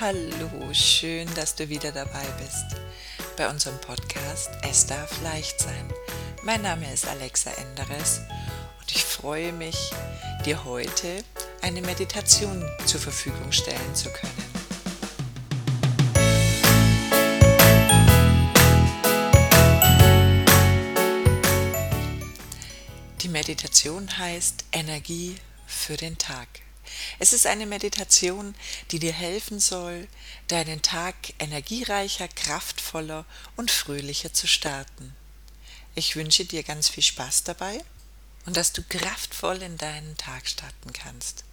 Hallo, schön, dass du wieder dabei bist bei unserem Podcast Es darf leicht sein. Mein Name ist Alexa Enderes und ich freue mich, dir heute eine Meditation zur Verfügung stellen zu können. Die Meditation heißt Energie für den Tag. Es ist eine Meditation, die dir helfen soll, deinen Tag energiereicher, kraftvoller und fröhlicher zu starten. Ich wünsche dir ganz viel Spaß dabei und dass du kraftvoll in deinen Tag starten kannst.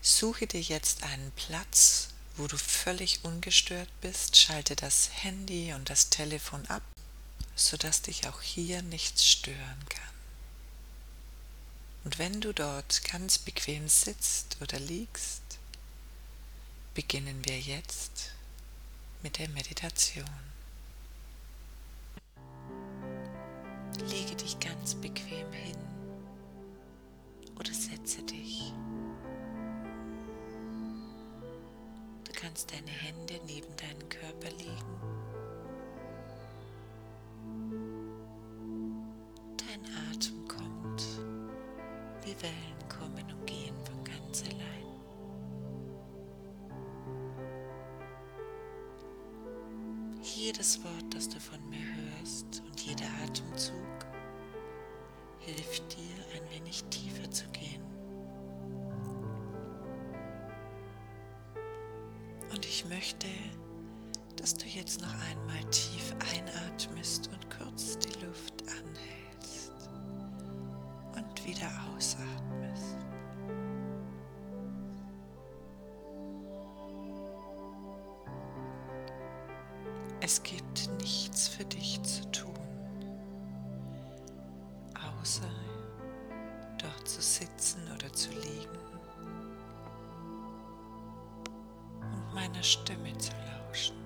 Suche dir jetzt einen Platz, wo du völlig ungestört bist, schalte das Handy und das Telefon ab, sodass dich auch hier nichts stören kann. Und wenn du dort ganz bequem sitzt oder liegst, beginnen wir jetzt mit der Meditation. Lege dich ganz bequem hin oder setze dich. Du kannst deine Hände neben deinen Körper legen. Jedes Wort, das du von mir hörst und jeder Atemzug hilft dir, ein wenig tiefer zu gehen. Und ich möchte, dass du jetzt noch einmal tief einatmest und Es gibt nichts für dich zu tun, außer dort zu sitzen oder zu liegen und meiner Stimme zu lauschen.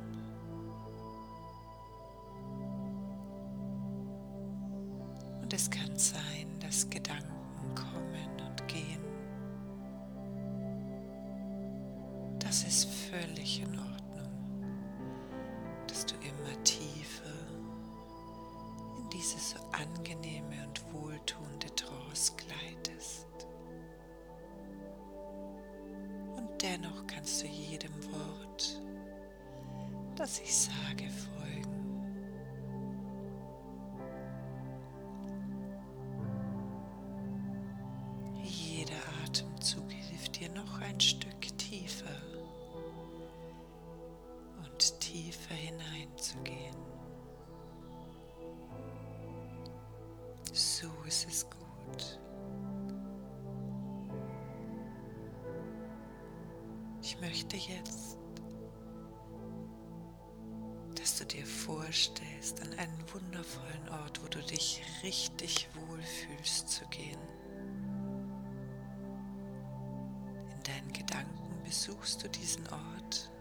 Und es kann sein, dass Gedanken kommen und gehen. Das ist völlig in Ordnung, dennoch kannst du jedem Wort, das ich sage, folgen. Jeder Atemzug hilft dir noch ein Stück tiefer und tiefer hineinzugehen. So ist es gut. Ich möchte jetzt, dass du dir vorstellst, an einen wundervollen Ort, wo du dich richtig wohlfühlst, zu gehen. In deinen Gedanken besuchst du diesen Ort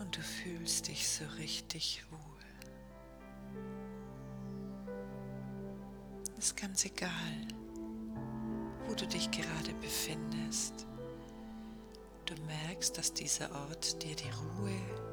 und du fühlst dich so richtig wohl. Ist ganz egal, wo du dich gerade befindest. Du merkst, dass dieser Ort dir die Ruhe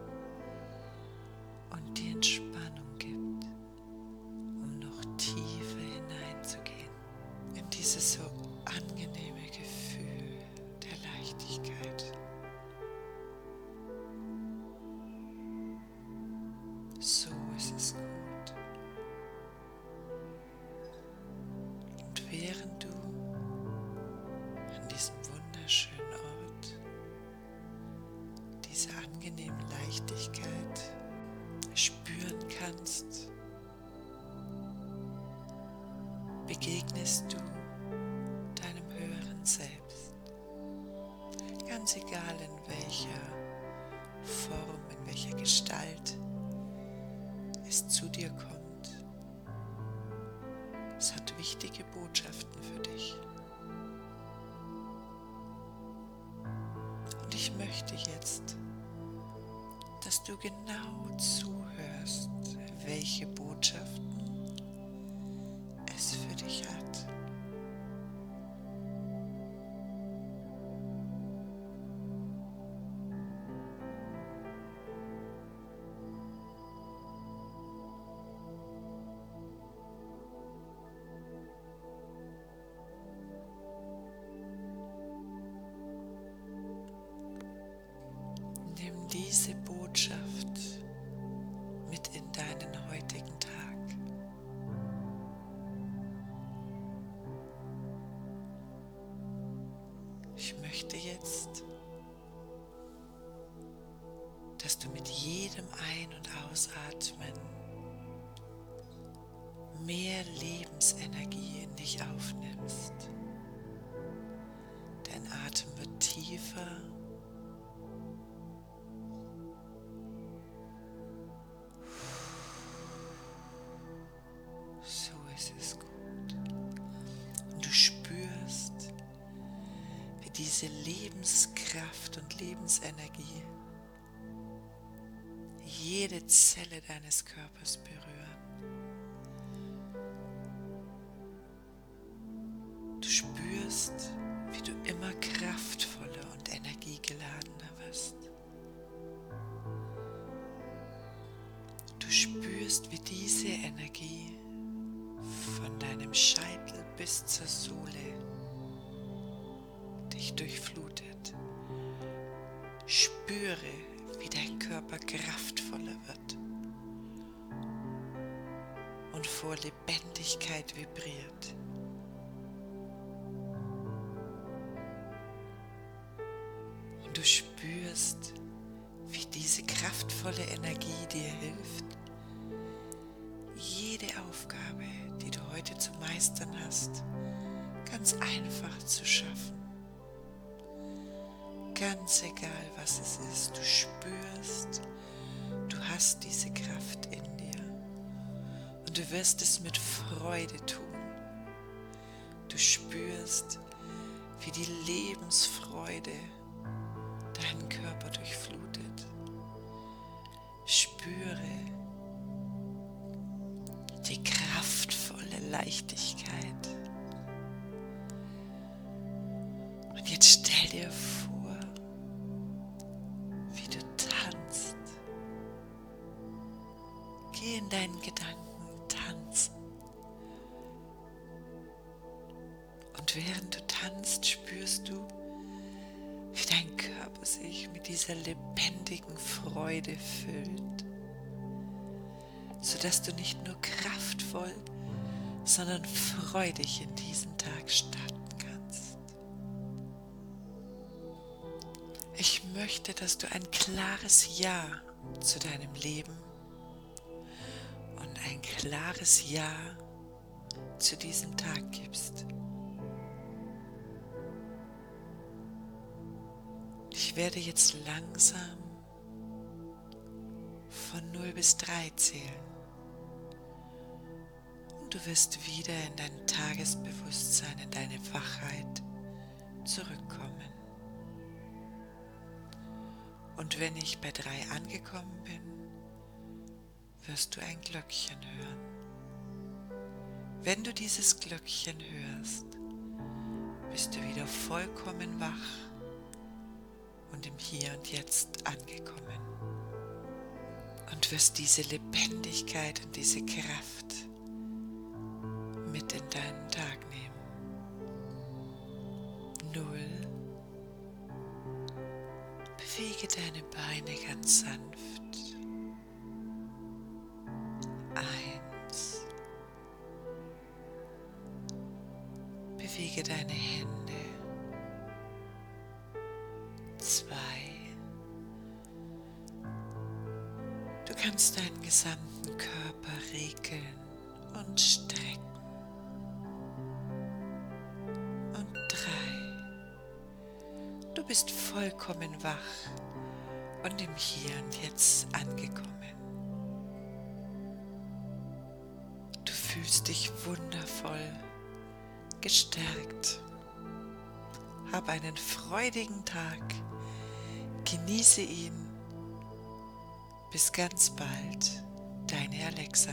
kannst, begegnest du deinem höheren Selbst. Ganz egal in welcher Form, in welcher Gestalt es zu dir kommt. Es hat wichtige Botschaften für dich. Und ich möchte jetzt, dass du genau zuhörst, welche Botschaften möchte jetzt, dass du mit jedem Ein- und Ausatmen mehr Lebensenergie in dich aufnimmst. Dein Atem wird tiefer. Diese Lebenskraft und Lebensenergie jede Zelle deines Körpers berühren. Du spürst, wie du immer kraftvoller und energiegeladener wirst. Du spürst, wie diese Energie von deinem Scheitel bis zur Sohle durchflutet. Spüre, wie dein Körper kraftvoller wird und vor Lebendigkeit vibriert. Und du spürst, wie diese kraftvolle Energie dir hilft, jede Aufgabe, die du heute zu meistern hast, ganz einfach zu schaffen. Ganz egal, was es ist, du spürst, du hast diese Kraft in dir und du wirst es mit Freude tun. Du spürst, wie die Lebensfreude deinen Körper durchflutet. Und während du tanzt, spürst du, wie dein Körper sich mit dieser lebendigen Freude füllt, sodass du nicht nur kraftvoll, sondern freudig in diesen Tag starten kannst. Ich möchte, dass du ein klares Ja zu deinem Leben und ein klares Ja zu diesem Tag gibst. Werde jetzt langsam von 0 bis 3 zählen. Und du wirst wieder in dein Tagesbewusstsein, in deine Wachheit zurückkommen. Und wenn ich bei 3 angekommen bin, wirst du ein Glöckchen hören. Wenn du dieses Glöckchen hörst, bist du wieder vollkommen wach und im Hier und Jetzt angekommen und wirst diese Lebendigkeit und diese Kraft mit in deinen Tag nehmen. Null. Bewege deine Beine ganz sanft. Eins. Bewege deine Hände. Kannst deinen gesamten Körper regeln und strecken. Und drei. Du bist vollkommen wach und im Hier und Jetzt angekommen. Du fühlst dich wundervoll, gestärkt. Hab einen freudigen Tag. Genieße ihn. Bis ganz bald, deine Alexa.